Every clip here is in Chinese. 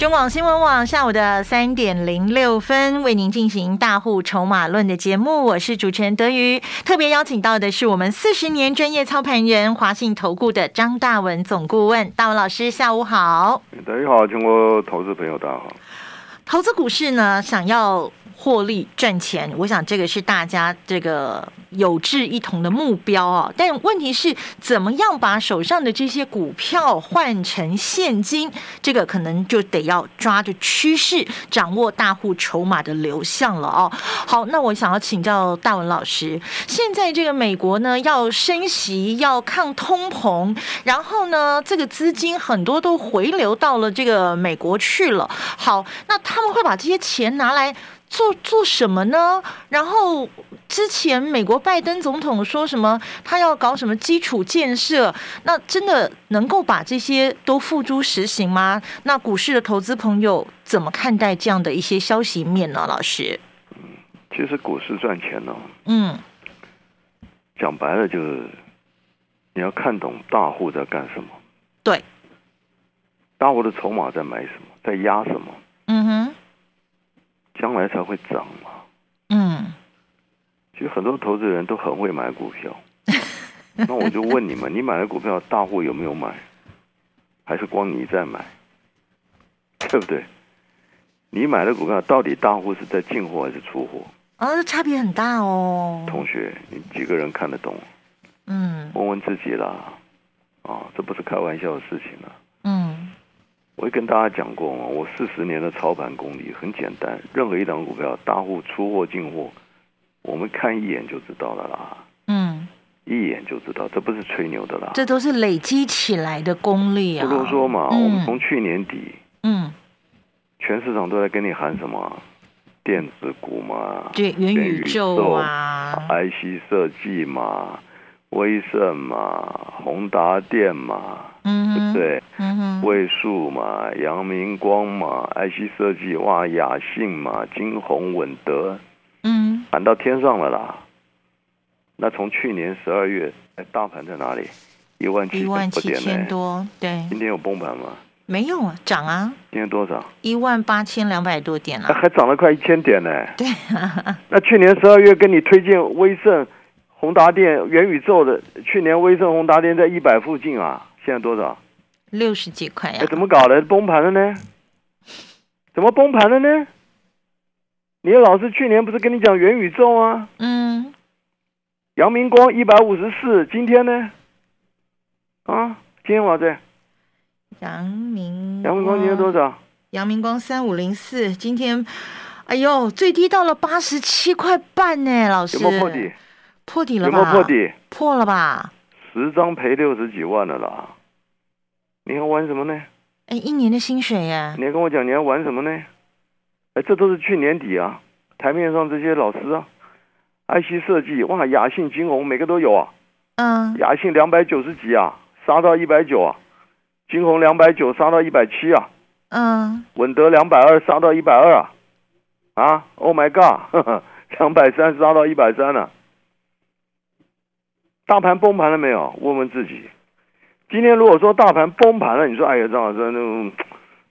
中广新闻网下午的三点零六分，为您进行大户筹码论的节目，我是主持人德瑜。特别邀请到的是我们四十年专业操盘人华信投顾的张大文总顾问，大文老师，下午好。德瑜好，全国投资朋友大家好。投资股市呢，想要。获利赚钱，我想这个是大家这个有志一同的目标啊。但问题是，怎么样把手上的这些股票换成现金？这个可能就得要抓着趋势，掌握大户筹码的流向了哦。好，那我想要请教大文老师，现在这个美国呢要升息，要抗通膨，然后呢这个资金很多都回流到了这个美国去了。好，那他们会把这些钱拿来？做做什么呢？然后之前美国拜登总统说什么，他要搞什么基础建设？那真的能够把这些都付诸实行吗？那股市的投资朋友怎么看待这样的一些消息面呢？老师，嗯，其实股市赚钱呢，嗯，讲白了就是你要看懂大户在干什么，对，大户的筹码在买什么，在压什么，嗯哼。将来才会涨嘛。嗯，其实很多投资人都很会买股票。那我就问你们：你买的股票，大户有没有买？还是光你在买？对不对？你买的股票到底大户是在进货还是出货？啊，这差别很大哦。同学，你几个人看得懂？嗯，问问自己啦。啊，这不是开玩笑的事情了。嗯。我会跟大家讲过嘛，我四十年的操盘功力很简单，任何一档股票，大户出货进货，我们看一眼就知道了啦。嗯，一眼就知道，这不是吹牛的啦。这都是累积起来的功力啊。不多说嘛，我们从去年底，嗯，全市场都在跟你喊什么电子股嘛，对，元宇宙啊，IC 设计嘛，威盛嘛，宏达电嘛。嗯，对不对？嗯哼，位数嘛，阳明光嘛，IC 设计哇，雅信嘛，金鸿稳德，嗯，喊到天上了啦。那从去年十二月，哎，大盘在哪里？一万七千多，对。今天有崩盘吗？没有啊，涨啊。今天多少？一万八千两百多点了。还涨了快一千点呢。对。那去年十二月跟你推荐威盛、宏达电、元宇宙的，去年威盛、宏达电在一百附近啊。现在多少？六十几块呀！哎，怎么搞的？崩盘了呢？怎么崩盘了呢？你老师去年不是跟你讲元宇宙吗？嗯。阳明光一百五十四，今天呢？啊，今天我在。阳明。阳明光今天多少？阳明光三五零四，今天，哎呦，最低到了八十七块半呢，老师。有没有破底？破底了吧？有没有破底？破了吧？十张赔六十几万了啦！你要玩什么呢？哎，一年的薪水呀！你要跟我讲你要玩什么呢？哎，这都是去年底啊，台面上这些老师啊，IC 设计哇，雅信、金鸿每个都有啊。嗯。雅信两百九十几啊，杀到一百九啊；金鸿两百九杀到一百七啊。嗯。稳德两百二杀到一百二啊！啊，Oh my God，两百三杀到一百三了。大盘崩盘了没有？问问自己。今天如果说大盘崩盘了，你说哎呀，张老师，那种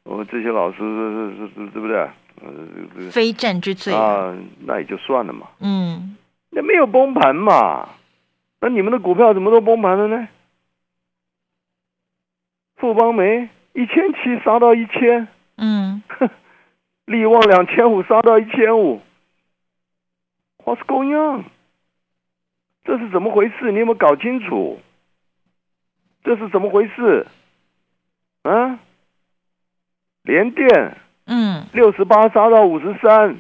我们这些老师是是是，对不对？呃，非战之罪啊，那也就算了嘛。嗯，那没有崩盘嘛？那你们的股票怎么都崩盘了呢？富邦煤一千七杀到一千，嗯，力旺两千五杀到一千五，What's going on？这是怎么回事？你有没有搞清楚？这是怎么回事？啊？连电，嗯，六十八杀到五十三，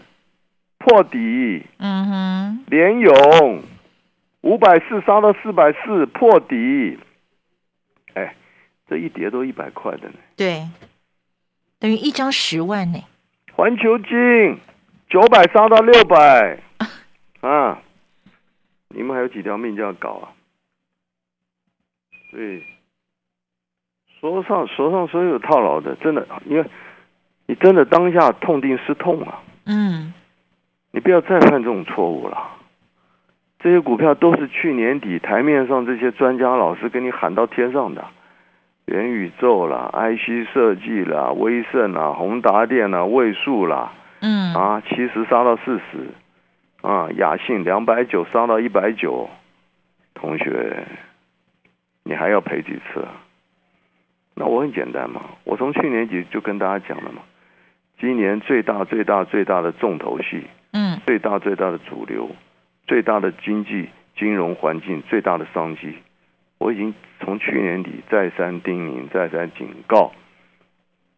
破底。嗯哼。联勇，五百四杀到四百四，破底。哎，这一叠都一百块的呢。对，等于一张十万呢。环球金，九百杀到六百，啊。你们还有几条命就要搞啊？所以手上手上所有套牢的，真的，因为你真的当下痛定思痛啊，嗯，你不要再犯这种错误了。这些股票都是去年底台面上这些专家老师给你喊到天上的，元宇宙啦、IC 设计啦、威盛啦、宏达电啦、位数啦，嗯，啊，七十杀到四十，啊，雅信两百九杀到一百九，同学，你还要赔几次？那我很简单嘛，我从去年底就跟大家讲了嘛，今年最大最大最大的重头戏，嗯，最大最大的主流。最大的经济金融环境，最大的商机，我已经从去年底再三叮咛、再三警告，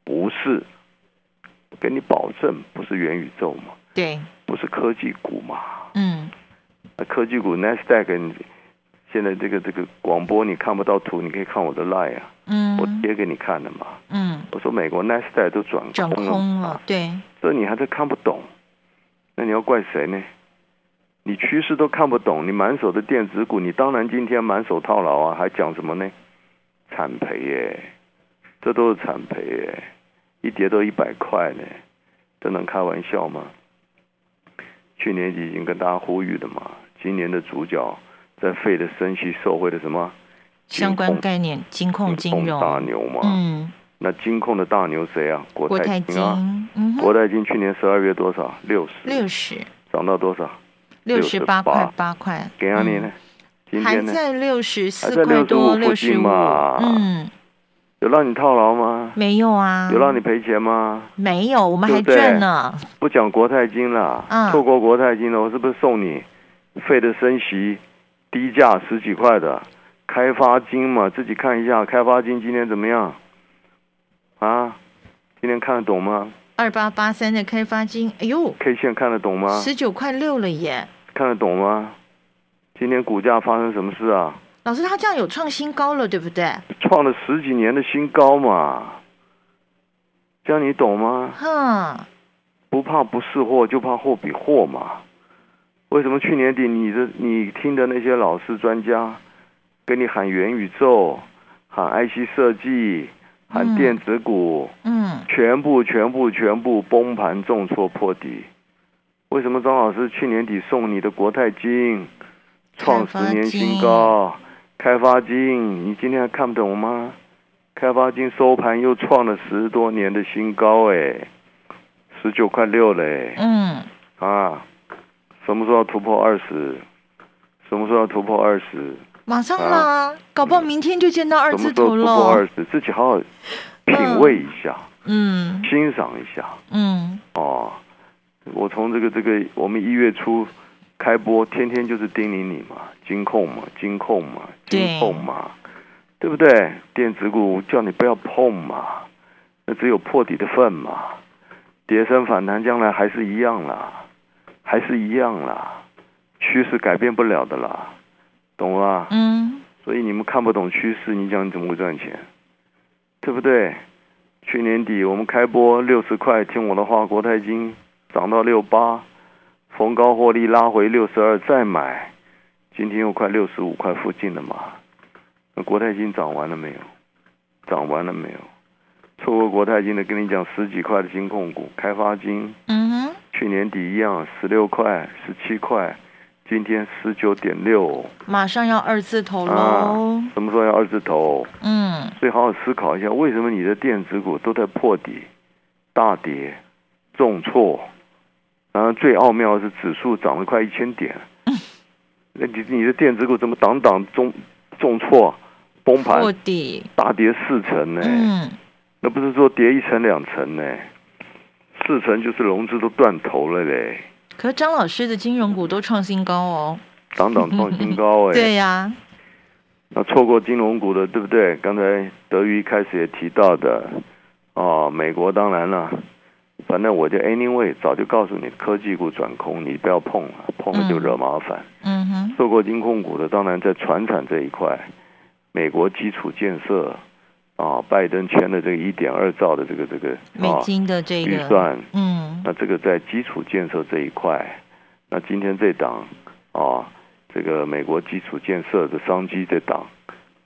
不是，给你保证不是元宇宙嘛？对，不是科技股嘛？嗯，那科技股 Nasdaq，现在这个这个广播你看不到图，你可以看我的 line 啊，嗯，我贴给你看的嘛，嗯，我说美国 Nasdaq 都转空了，对，所以你还是看不懂，那你要怪谁呢？你趋势都看不懂，你满手的电子股，你当然今天满手套牢啊，还讲什么呢？惨赔耶，这都是惨赔耶，一跌都一百块呢，这能开玩笑吗？去年已经跟大家呼吁的嘛，今年的主角在费的升息受惠的什么？相关概念，金控金融。大牛嘛，嗯，那金控的大牛谁啊？国泰金。啊，国泰金去年十二月多少？六十，六十，涨到多少？六十八块八。块，给阿你呢？还在六十四块多，六十五。嗯，有让你套牢吗？没有啊。有让你赔钱吗？没有，我们还赚呢。不讲国泰金了，错过国泰金了，我是不是送你费的升息低价十几块的开发金嘛？自己看一下，开发金今天怎么样？啊，今天看得懂吗？二八八三的开发金，哎呦，K 线看得懂吗？十九块六了耶，看得懂吗？今天股价发生什么事啊？老师，他这样有创新高了，对不对？创了十几年的新高嘛，这样你懂吗？哼，不怕不是货，就怕货比货嘛。为什么去年底你的你听的那些老师专家跟你喊元宇宙，喊 IC 设计？喊电子股，嗯，全部全部全部崩盘重挫破底。为什么张老师去年底送你的国泰金创十年新高？开发金，你今天还看不懂吗？开发金收盘又创了十多年的新高，哎，十九块六嘞。嗯，啊，什么时候突破二十？什么时候突破二十？马上啦，搞不好明天就见到二字头了。突破二十，自己好好品味一下，嗯，欣赏一下，嗯，哦，我从这个这个，我们一月初开播，天天就是叮咛你嘛，金控嘛，金控嘛，金控嘛，对不对？电子股叫你不要碰嘛，那只有破底的份嘛，跌升反弹将来还是一样啦，还是一样啦，趋势改变不了的啦。懂了，嗯，所以你们看不懂趋势，你讲你怎么会赚钱，对不对？去年底我们开播六十块，听我的话，国泰金涨到六八，逢高获利拉回六十二再买，今天又快六十五块附近了嘛？那国泰金涨完了没有？涨完了没有？错过国泰金的，跟你讲十几块的金控股，开发金，嗯哼，去年底一样，十六块、十七块。今天十九点六，马上要二字头喽！什么时候要二字头？嗯，所以好好思考一下，为什么你的电子股都在破底、大跌、重挫？然后最奥妙的是指数涨了快一千点，那你你的电子股怎么档档重重挫、崩盘、大跌四成呢？嗯，那不是说跌一层两层呢？四成就是融资都断头了嘞。可是张老师的金融股都创新高哦，涨涨创新高哎，对呀，那错过金融股的对不对？刚才德瑜一开始也提到的哦，美国当然了，反正我就 anyway 早就告诉你，科技股转空，你不要碰了，碰了就惹麻烦。嗯哼，受过金控股的，当然在船产这一块，美国基础建设。啊，拜登签的这个一点二兆的这个这个美金的这个预算，嗯，那这个在基础建设这一块，那今天这档啊，这个美国基础建设的商机这档，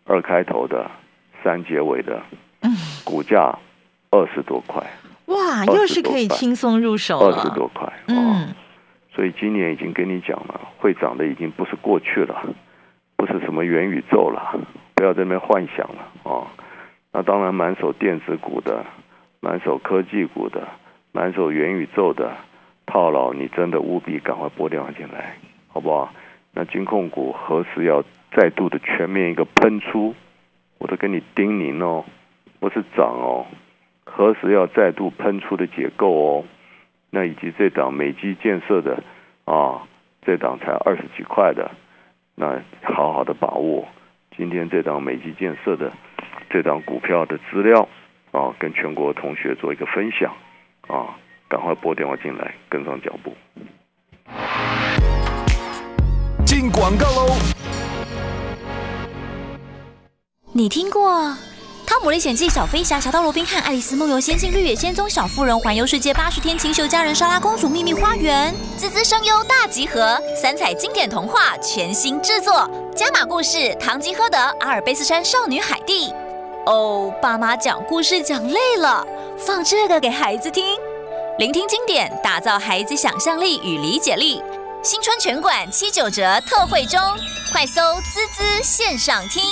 二开头的，三结尾的，股价二十多块。哇，又是可以轻松入手二十多块。嗯，所以今年已经跟你讲了，会涨的已经不是过去了，不是什么元宇宙了，不要在那边幻想了啊。那当然，满手电子股的，满手科技股的，满手元宇宙的套牢，你真的务必赶快拨电话进来，好不好？那金控股何时要再度的全面一个喷出？我都跟你叮咛哦，不是涨哦。何时要再度喷出的结构哦？那以及这档美基建设的啊，这档才二十几块的，那好好的把握今天这档美基建设的这档股票的资料啊，跟全国同学做一个分享啊，赶快拨电话进来跟上脚步。进广告喽！你听过？汤姆历险记、小飞侠、侠盗罗宾汉、爱丽丝梦游仙境、绿野仙踪、小妇人环游世界、八十天情秀佳人、莎拉公主、秘密花园、滋滋声优大集合、三彩经典童话全新制作、加码故事《堂吉诃德》、阿尔卑斯山少女海蒂。哦，爸妈讲故事讲累了，放这个给孩子听，聆听经典，打造孩子想象力与理解力。新春全馆七九折特惠中，快搜滋滋线上听。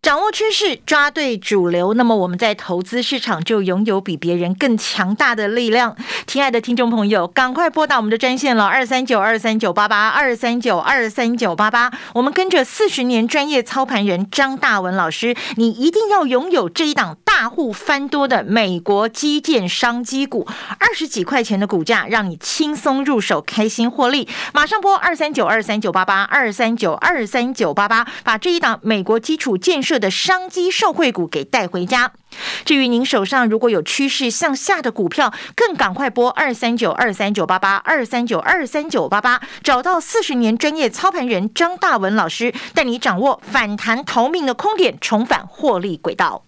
掌握趋势，抓对主流，那么我们在投资市场就拥有比别人更强大的力量。亲爱的听众朋友，赶快拨打我们的专线了，二三九二三九八八二三九二三九八八。我们跟着四十年专业操盘人张大文老师，你一定要拥有这一档大户翻多的美国基建商机股，二十几块钱的股价，让你轻松入手，开心获利。马上拨二三九二三九八八二三九二三九八八，把这一档美国基础建设。的商机受惠股给带回家。至于您手上如果有趋势向下的股票，更赶快拨二三九二三九八八二三九二三九八八，找到四十年专业操盘人张大文老师，带你掌握反弹逃命的空点，重返获利轨道。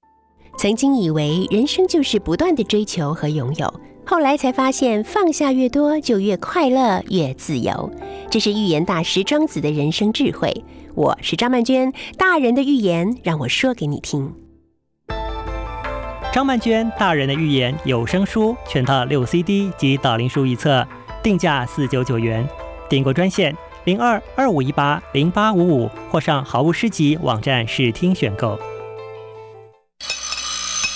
曾经以为人生就是不断的追求和拥有，后来才发现放下越多就越快乐越自由。这是预言大师庄子的人生智慧。我是张曼娟，大人的预言让我说给你听。张曼娟大人的预言有声书全套六 CD 及导灵书一册，定价四九九元。订购专线零二二五一八零八五五，或上好物诗集网站试听选购。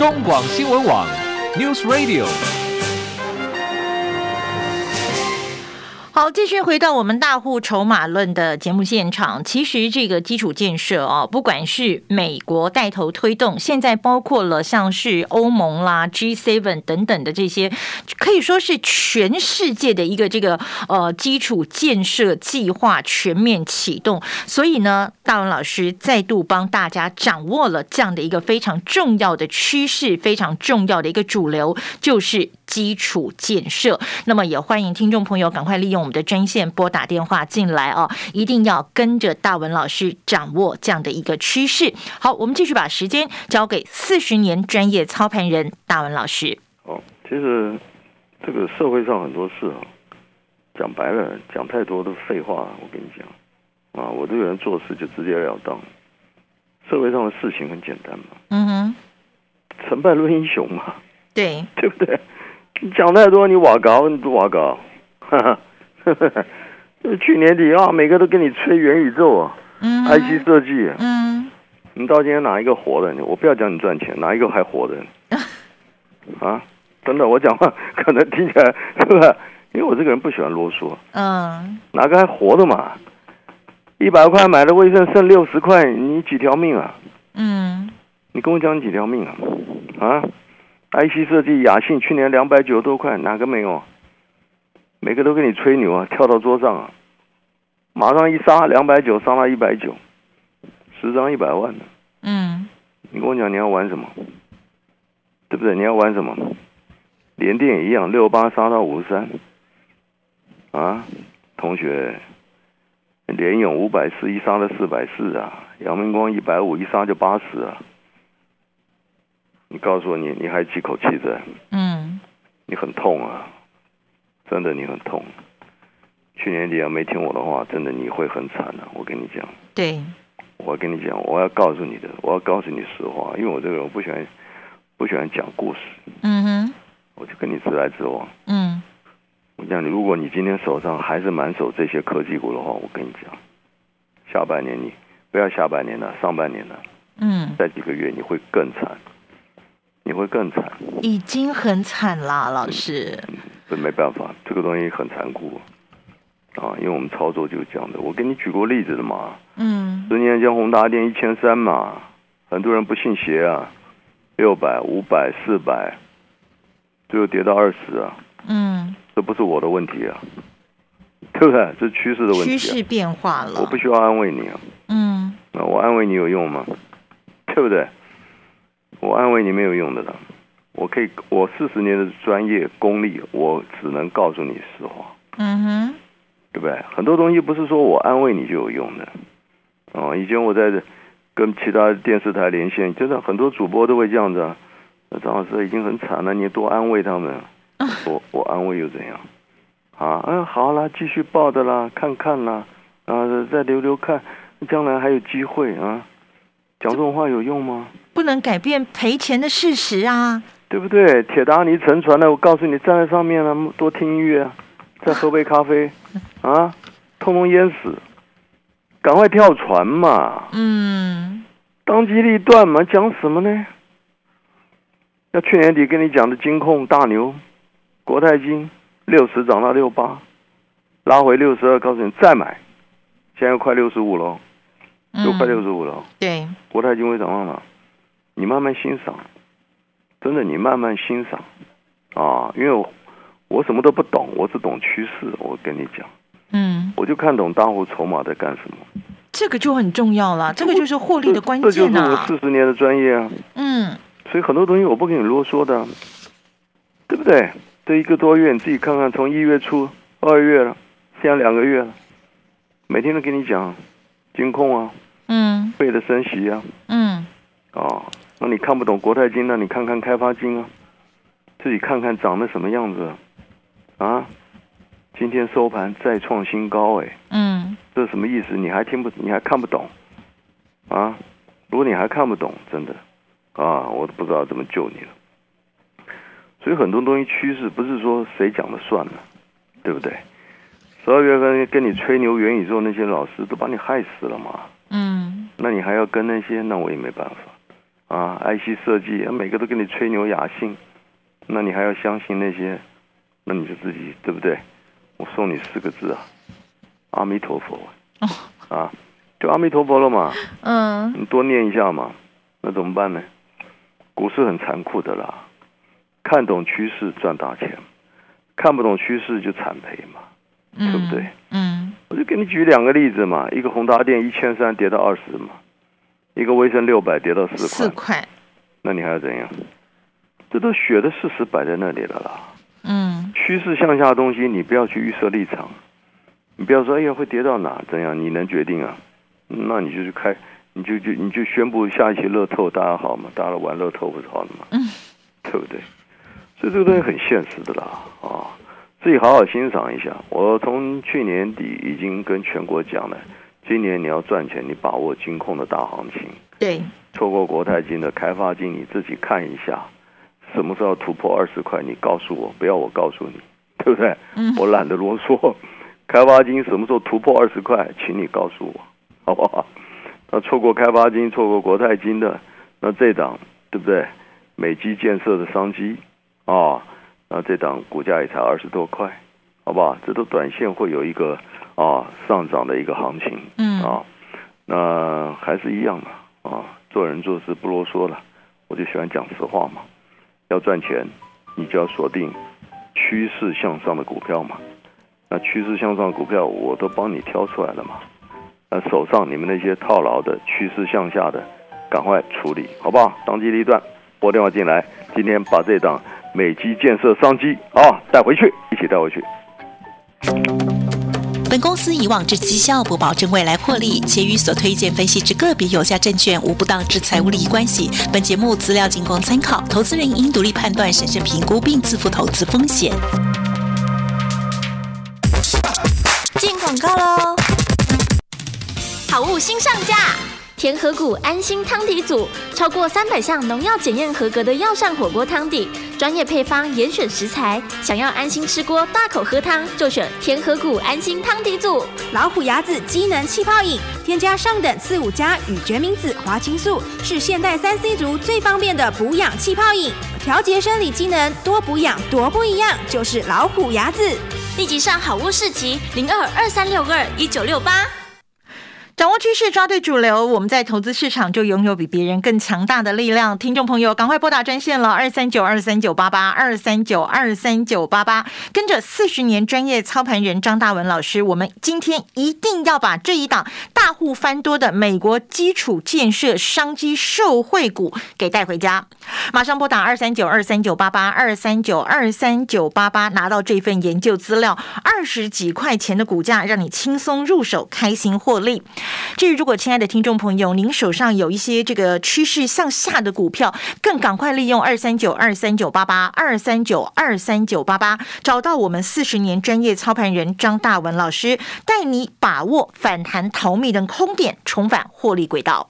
中广新闻网，News Radio。好，继续回到我们大户筹码论的节目现场。其实这个基础建设哦，不管是美国带头推动，现在包括了像是欧盟啦、G7 等等的这些，可以说是全世界的一个这个呃基础建设计划全面启动。所以呢，大文老师再度帮大家掌握了这样的一个非常重要的趋势，非常重要的一个主流，就是基础建设。那么也欢迎听众朋友赶快利用。的专线拨打电话进来哦，一定要跟着大文老师掌握这样的一个趋势。好，我们继续把时间交给四十年专业操盘人大文老师。哦，其实这个社会上很多事啊，讲白了，讲太多都是废话。我跟你讲啊，我这个人做事就直截了当。社会上的事情很简单嘛，嗯哼，成败论英雄嘛，对 对不对？你讲太多，你瓦高，你不瓦高，哈哈。去年底啊，每个都跟你吹元宇宙啊，IC 设计，嗯，你到今天哪一个活的？我不要讲你赚钱，哪一个还活的？啊，真的，我讲话可能听起来是不是？因为我这个人不喜欢啰嗦，嗯，哪个还活的嘛？一百块买的卫生剩六十块，你几条命啊？嗯，你跟我讲你几条命啊？啊，IC 设计雅信去年两百九十多块，哪个没有？每个都跟你吹牛啊，跳到桌上啊，马上一杀两百九，杀到一百九，十张一百万的。嗯，你跟我讲你要玩什么？对不对？你要玩什么？连电也一样，六八杀到五十三。啊，同学，连勇五百四一杀了四百四啊，杨明光一百五一杀就八十啊。你告诉我，你你还几口气在？嗯，你很痛啊，真的你很痛。去年底要没听我的话，真的你会很惨的。我跟你讲，对，我跟你讲，我要告诉你的，我要告诉你实话，因为我这个人不喜欢不喜欢讲故事。嗯哼，我就跟你直来直往。嗯。我讲你，如果你今天手上还是满手这些科技股的话，我跟你讲，下半年你不要下半年了，上半年了，嗯，在几个月你会更惨，你会更惨，已经很惨啦，老师。这没办法，这个东西很残酷啊，因为我们操作就是这样的。我给你举过例子的嘛，嗯，十年前宏达电一千三嘛，很多人不信邪啊，六百、五百、四百，最后跌到二十啊，嗯。这不是我的问题啊，对不对？这是趋势的问题。趋势变化了，我不需要安慰你啊。嗯，那我安慰你有用吗？对不对？我安慰你没有用的了。我可以，我四十年的专业功力，我只能告诉你实话。嗯哼，对不对？很多东西不是说我安慰你就有用的。哦，以前我在跟其他电视台连线，真的很多主播都会这样子啊。张老师已经很惨了，你多安慰他们。我我安慰又怎样？啊嗯，好啦，继续报的啦，看看啦，啊，再留留看，将来还有机会啊。讲这种话有用吗？不能改变赔钱的事实啊，对不对？铁达尼沉船了，我告诉你，站在上面了，多听音乐，再喝杯咖啡，啊，通通淹死，赶快跳船嘛。嗯，当机立断嘛，讲什么呢？要去年底跟你讲的金控大牛。国泰金六十涨到六八，拉回六十二，告诉你再买，现在快六十五了，又快六十五了。对，国泰金会涨到哪？你慢慢欣赏，真的，你慢慢欣赏啊！因为我我什么都不懂，我只懂趋势。我跟你讲，嗯，我就看懂大户筹码在干什么。这个就很重要了，这个就是获利的关键啊！这就是我四十年的专业啊。嗯，所以很多东西我不跟你啰嗦的，对不对？这一个多月，你自己看看，从一月初、二月了，现在两个月了，每天都跟你讲金控啊，嗯，背的升息啊，嗯，哦，那你看不懂国泰金，那你看看开发金啊，自己看看长得什么样子啊？今天收盘再创新高，哎，嗯，这什么意思？你还听不，你还看不懂啊？如果你还看不懂，真的啊，我都不知道怎么救你了。所以很多东西趋势不是说谁讲的算了，对不对？十二月份跟你吹牛元宇宙那些老师都把你害死了嘛。嗯。那你还要跟那些？那我也没办法。啊，IC 设计每个都跟你吹牛雅兴，那你还要相信那些？那你就自己对不对？我送你四个字啊，阿弥陀佛。哦。啊，就阿弥陀佛了嘛。嗯。你多念一下嘛。那怎么办呢？股市很残酷的啦。看懂趋势赚大钱，看不懂趋势就惨赔嘛，对不对？嗯，我就给你举两个例子嘛，一个宏达电一千三跌到二十嘛，一个微升六百跌到四块，四块，那你还要怎样？这都血的事实摆在那里了啦。嗯，趋势向下的东西，你不要去预设立场，你不要说哎呀会跌到哪怎样，你能决定啊？那你就去开，你就就你就宣布下一期乐透大家好嘛，大家玩乐透不是好的嘛？嗯，对不对？所以这个东西很现实的啦，啊，自己好好欣赏一下。我从去年底已经跟全国讲了，今年你要赚钱，你把握金控的大行情。对，错过国泰金的开发金，你自己看一下，什么时候突破二十块，你告诉我，不要我告诉你，对不对？嗯，我懒得啰嗦，开发金什么时候突破二十块，请你告诉我，好不好？那错过开发金，错过国泰金的，那这档对不对？美基建设的商机啊，那这档股价也才二十多块，好不好？这都短线会有一个啊上涨的一个行情，嗯啊，那还是一样的啊，做人做事不啰嗦了，我就喜欢讲实话嘛。要赚钱，你就要锁定趋势向上的股票嘛。那趋势向上的股票，我都帮你挑出来了嘛。那手上你们那些套牢的趋势向下的，赶快处理，好不好？当机立断，拨电话进来，今天把这档美基建设商机啊带回去，一起带回去。公司以往之绩效不保证未来获利，且与所推荐分析之个别有价证券无不当之财务利益关系。本节目资料仅供参考，投资人应独立判断、审慎评估并自负投资风险。进广告喽！好物新上架，田和谷安心汤底组，超过三百项农药检验合格的药膳火锅汤底，专业配方，严选食材，想要安心吃锅、大口喝汤，就选天和谷安心汤底组。老虎牙子机能气泡饮，添加上等四五加与决明子、花青素，是现代三 C 族最方便的补养气泡饮，调节生理机能，多补养多不一样，就是老虎牙子。立即上好物市集零二二三六二一九六八。掌握趋势，抓对主流，我们在投资市场就拥有比别人更强大的力量。听众朋友，赶快拨打专线了，二三九二三九八八二三九二三九八八，跟着四十年专业操盘人张大文老师，我们今天一定要把这一档大户翻多的美国基础建设商机受惠股给带回家。马上拨打二三九二三九八八二三九二三九八八，拿到这份研究资料，二十几块钱的股价，让你轻松入手，开心获利。至于如果亲爱的听众朋友，您手上有一些这个趋势向下的股票，更赶快利用二三九二三九八八二三九二三九八八，找到我们四十年专业操盘人张大文老师，带你把握反弹逃命的空点，重返获利轨道。